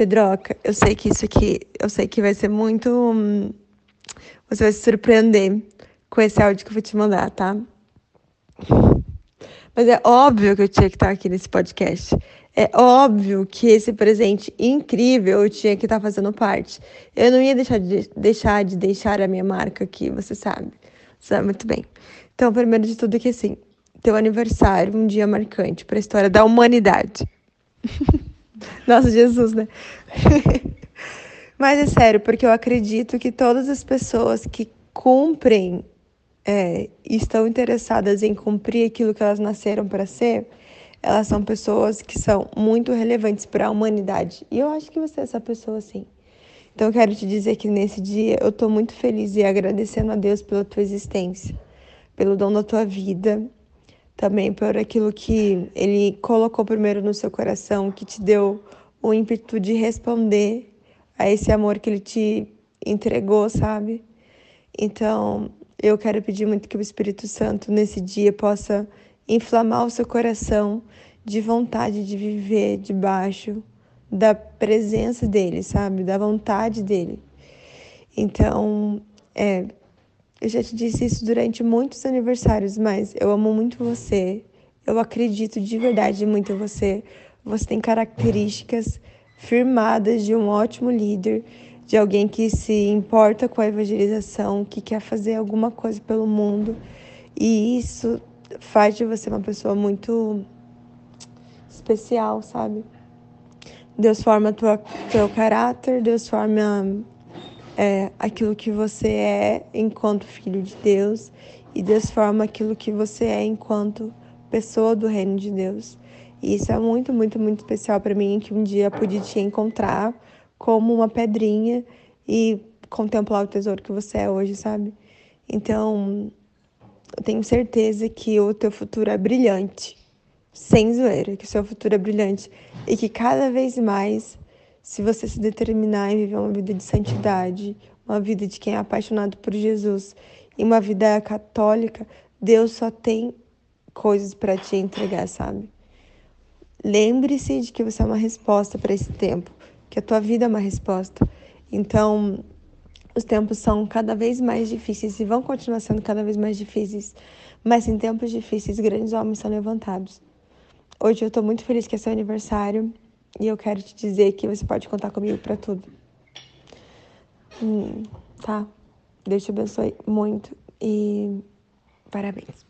Pedroca, eu sei que isso aqui, eu sei que vai ser muito. Hum, você vai se surpreender com esse áudio que eu vou te mandar, tá? Mas é óbvio que eu tinha que estar aqui nesse podcast. É óbvio que esse presente incrível eu tinha que estar fazendo parte. Eu não ia deixar de deixar de deixar a minha marca aqui, você sabe. Você sabe muito bem. Então, primeiro de tudo é que assim, teu aniversário, um dia marcante para a história da humanidade. Nossa, Jesus, né? Mas é sério, porque eu acredito que todas as pessoas que cumprem é, estão interessadas em cumprir aquilo que elas nasceram para ser, elas são pessoas que são muito relevantes para a humanidade. E eu acho que você é essa pessoa, sim. Então eu quero te dizer que nesse dia eu estou muito feliz e agradecendo a Deus pela tua existência, pelo dom da tua vida, também por aquilo que Ele colocou primeiro no seu coração, que te deu o ímpeto de responder a esse amor que Ele te entregou, sabe? Então, eu quero pedir muito que o Espírito Santo nesse dia possa inflamar o seu coração de vontade de viver debaixo da presença dele, sabe? Da vontade dele. Então, é, eu já te disse isso durante muitos aniversários, mas eu amo muito você. Eu acredito de verdade muito em você. Você tem características firmadas de um ótimo líder de alguém que se importa com a evangelização, que quer fazer alguma coisa pelo mundo. E isso faz de você uma pessoa muito especial, sabe? Deus forma tua, teu caráter, Deus forma é, aquilo que você é enquanto filho de Deus e Deus forma aquilo que você é enquanto pessoa do reino de Deus. E isso é muito, muito, muito especial para mim, que um dia pude te encontrar como uma pedrinha e contemplar o tesouro que você é hoje, sabe? Então, eu tenho certeza que o teu futuro é brilhante, sem zoeira, que o seu futuro é brilhante e que cada vez mais, se você se determinar em viver uma vida de santidade, uma vida de quem é apaixonado por Jesus e uma vida católica, Deus só tem coisas para te entregar, sabe? Lembre-se de que você é uma resposta para esse tempo que a tua vida é uma resposta. Então, os tempos são cada vez mais difíceis e vão continuar sendo cada vez mais difíceis. Mas em tempos difíceis, grandes homens são levantados. Hoje eu estou muito feliz que é seu aniversário e eu quero te dizer que você pode contar comigo para tudo. Hum, tá? Deus te abençoe muito e parabéns.